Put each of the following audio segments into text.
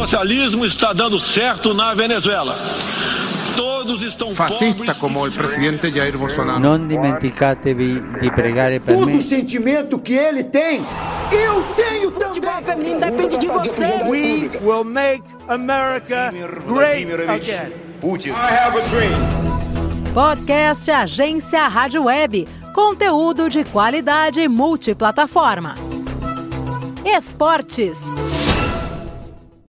socialismo está dando certo na Venezuela. Todos estão Fascista como o presidente Jair Bolsonaro. Não dimenticatevi de pregare per Todo me. sentimento que ele tem, eu tenho também. futebol feminino depende de vocês. We will make America great again. Podcast Agência Rádio Web. Conteúdo de qualidade multiplataforma. Esportes.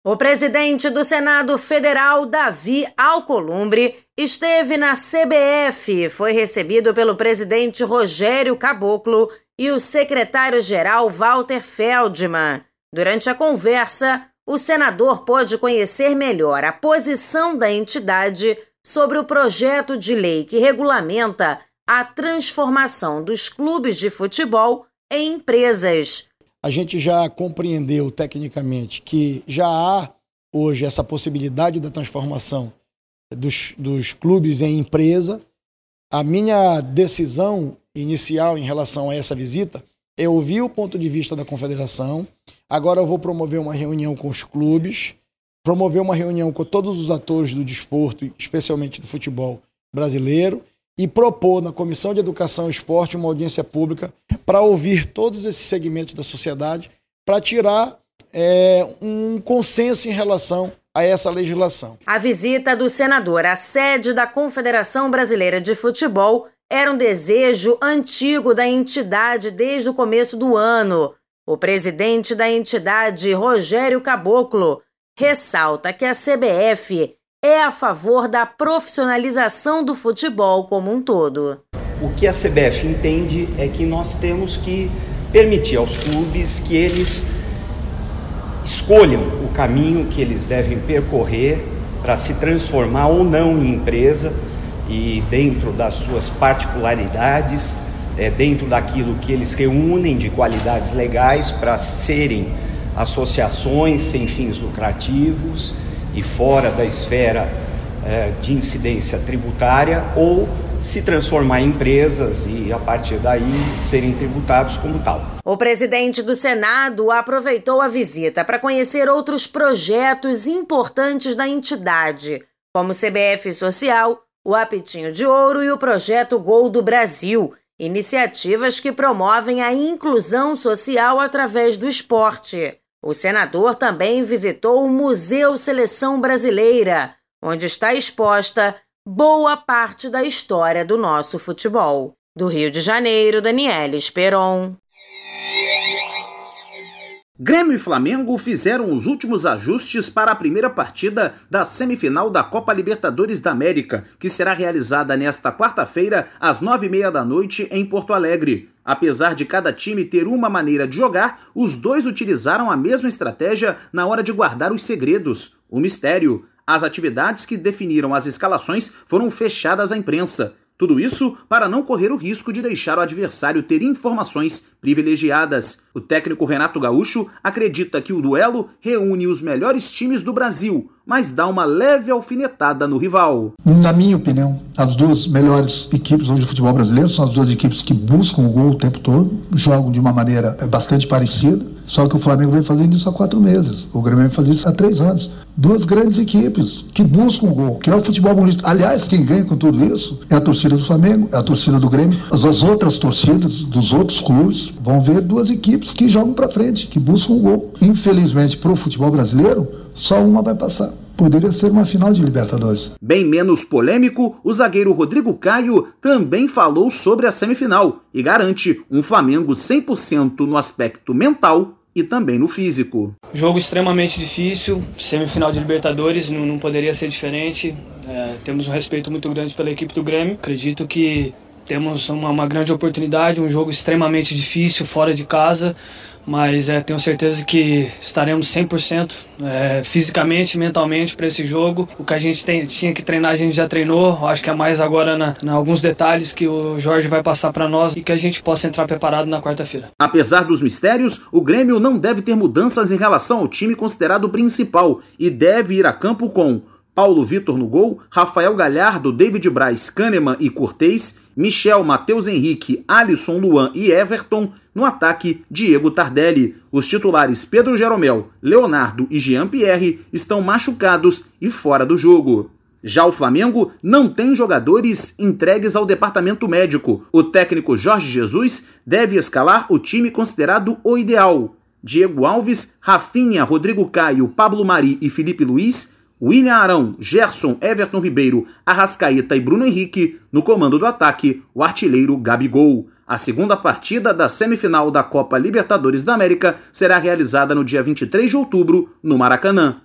O presidente do Senado Federal, Davi Alcolumbre, esteve na CBF. Foi recebido pelo presidente Rogério Caboclo e o secretário-geral Walter Feldman. Durante a conversa, o senador pôde conhecer melhor a posição da entidade sobre o projeto de lei que regulamenta a transformação dos clubes de futebol em empresas. A gente já compreendeu tecnicamente que já há hoje essa possibilidade da transformação dos, dos clubes em empresa. A minha decisão inicial em relação a essa visita é ouvir o ponto de vista da confederação. Agora eu vou promover uma reunião com os clubes, promover uma reunião com todos os atores do desporto, especialmente do futebol brasileiro, e propor na Comissão de Educação e Esporte uma audiência pública para ouvir todos esses segmentos da sociedade, para tirar é, um consenso em relação a essa legislação. A visita do senador à sede da Confederação Brasileira de Futebol era um desejo antigo da entidade desde o começo do ano. O presidente da entidade, Rogério Caboclo, ressalta que a CBF é a favor da profissionalização do futebol como um todo. O que a CBF entende é que nós temos que permitir aos clubes que eles escolham o caminho que eles devem percorrer para se transformar ou não em empresa e dentro das suas particularidades, é, dentro daquilo que eles reúnem de qualidades legais para serem associações sem fins lucrativos e fora da esfera é, de incidência tributária ou se transformar em empresas e a partir daí serem tributados como tal. O presidente do Senado aproveitou a visita para conhecer outros projetos importantes da entidade, como o CBF Social, o Apitinho de Ouro e o projeto Gol do Brasil, iniciativas que promovem a inclusão social através do esporte. O senador também visitou o Museu Seleção Brasileira, onde está exposta boa parte da história do nosso futebol. Do Rio de Janeiro, Daniela Esperon. Grêmio e Flamengo fizeram os últimos ajustes para a primeira partida da semifinal da Copa Libertadores da América, que será realizada nesta quarta-feira, às nove e meia da noite, em Porto Alegre. Apesar de cada time ter uma maneira de jogar, os dois utilizaram a mesma estratégia na hora de guardar os segredos, o mistério. As atividades que definiram as escalações foram fechadas à imprensa. Tudo isso para não correr o risco de deixar o adversário ter informações privilegiadas. O técnico Renato Gaúcho acredita que o duelo reúne os melhores times do Brasil, mas dá uma leve alfinetada no rival. Na minha opinião, as duas melhores equipes hoje do futebol brasileiro são as duas equipes que buscam o gol o tempo todo, jogam de uma maneira bastante parecida, só que o Flamengo vem fazendo isso há quatro meses, o Grêmio vem fazendo isso há três anos. Duas grandes equipes que buscam o gol, que é o futebol bonito. Aliás, quem ganha com tudo isso é a torcida do Flamengo, é a torcida do Grêmio. As, as outras torcidas dos outros clubes vão ver duas equipes que jogam para frente, que buscam o gol. Infelizmente, para o futebol brasileiro, só uma vai passar. Poderia ser uma final de Libertadores. Bem menos polêmico, o zagueiro Rodrigo Caio também falou sobre a semifinal e garante um Flamengo 100% no aspecto mental e também no físico. Jogo extremamente difícil, semifinal de Libertadores, não, não poderia ser diferente. É, temos um respeito muito grande pela equipe do Grêmio. Acredito que temos uma, uma grande oportunidade, um jogo extremamente difícil fora de casa, mas é, tenho certeza que estaremos 100% é, fisicamente, mentalmente para esse jogo. O que a gente tem, tinha que treinar, a gente já treinou. Acho que é mais agora na, na alguns detalhes que o Jorge vai passar para nós e que a gente possa entrar preparado na quarta-feira. Apesar dos mistérios, o Grêmio não deve ter mudanças em relação ao time considerado principal e deve ir a campo com Paulo Vitor no gol, Rafael Galhardo, David Braz, Kahneman e Cortez, Michel, Matheus Henrique, Alisson, Luan e Everton, no ataque, Diego Tardelli. Os titulares Pedro Jeromel, Leonardo e Jean Pierre estão machucados e fora do jogo. Já o Flamengo não tem jogadores entregues ao departamento médico. O técnico Jorge Jesus deve escalar o time considerado o ideal. Diego Alves, Rafinha, Rodrigo Caio, Pablo Mari e Felipe Luiz William Arão, Gerson, Everton Ribeiro, Arrascaeta e Bruno Henrique, no comando do ataque, o artilheiro Gabigol. A segunda partida da semifinal da Copa Libertadores da América será realizada no dia 23 de outubro, no Maracanã.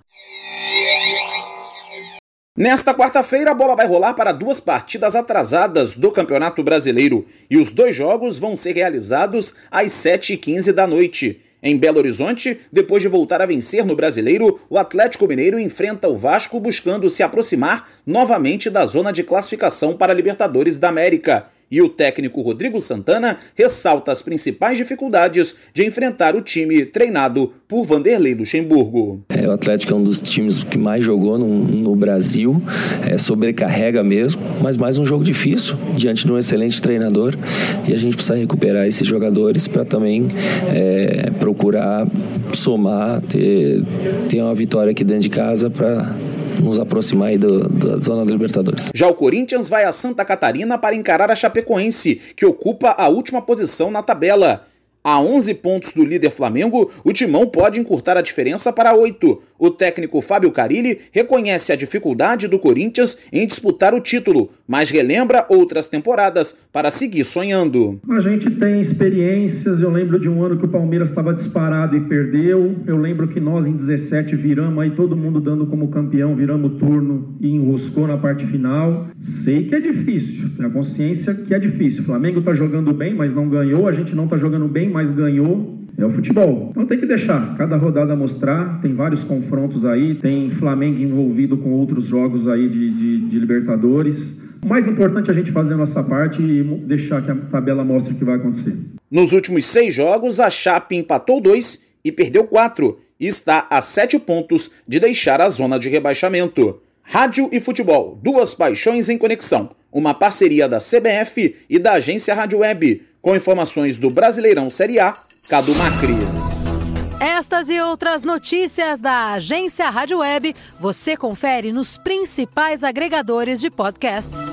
Nesta quarta-feira, a bola vai rolar para duas partidas atrasadas do Campeonato Brasileiro e os dois jogos vão ser realizados às 7h15 da noite. Em Belo Horizonte, depois de voltar a vencer no Brasileiro, o Atlético Mineiro enfrenta o Vasco buscando se aproximar novamente da zona de classificação para a Libertadores da América. E o técnico Rodrigo Santana ressalta as principais dificuldades de enfrentar o time treinado por Vanderlei Luxemburgo. É, o Atlético é um dos times que mais jogou no, no Brasil, é, sobrecarrega mesmo, mas mais um jogo difícil diante de um excelente treinador e a gente precisa recuperar esses jogadores para também é, procurar somar, ter, ter uma vitória aqui dentro de casa para nos aproximar aí do, da zona da Libertadores. Já o Corinthians vai a Santa Catarina para encarar a Chapecoense, que ocupa a última posição na tabela. A 11 pontos do líder Flamengo, o Timão pode encurtar a diferença para 8. O técnico Fábio Carilli reconhece a dificuldade do Corinthians em disputar o título, mas relembra outras temporadas para seguir sonhando. A gente tem experiências, eu lembro de um ano que o Palmeiras estava disparado e perdeu. Eu lembro que nós em 17 viramos aí todo mundo dando como campeão, viramos o turno e enroscou na parte final. Sei que é difícil, tenho a consciência que é difícil. O Flamengo está jogando bem, mas não ganhou, a gente não está jogando bem, mas ganhou. É o futebol. Então tem que deixar cada rodada mostrar. Tem vários confrontos aí. Tem Flamengo envolvido com outros jogos aí de, de, de Libertadores. O mais importante é a gente fazer a nossa parte e deixar que a tabela mostre o que vai acontecer. Nos últimos seis jogos, a Chape empatou dois e perdeu quatro. E está a sete pontos de deixar a zona de rebaixamento. Rádio e futebol, duas paixões em conexão. Uma parceria da CBF e da agência Rádio Web, com informações do Brasileirão Série A Cadu Macri. Estas e outras notícias da agência Rádio Web você confere nos principais agregadores de podcasts.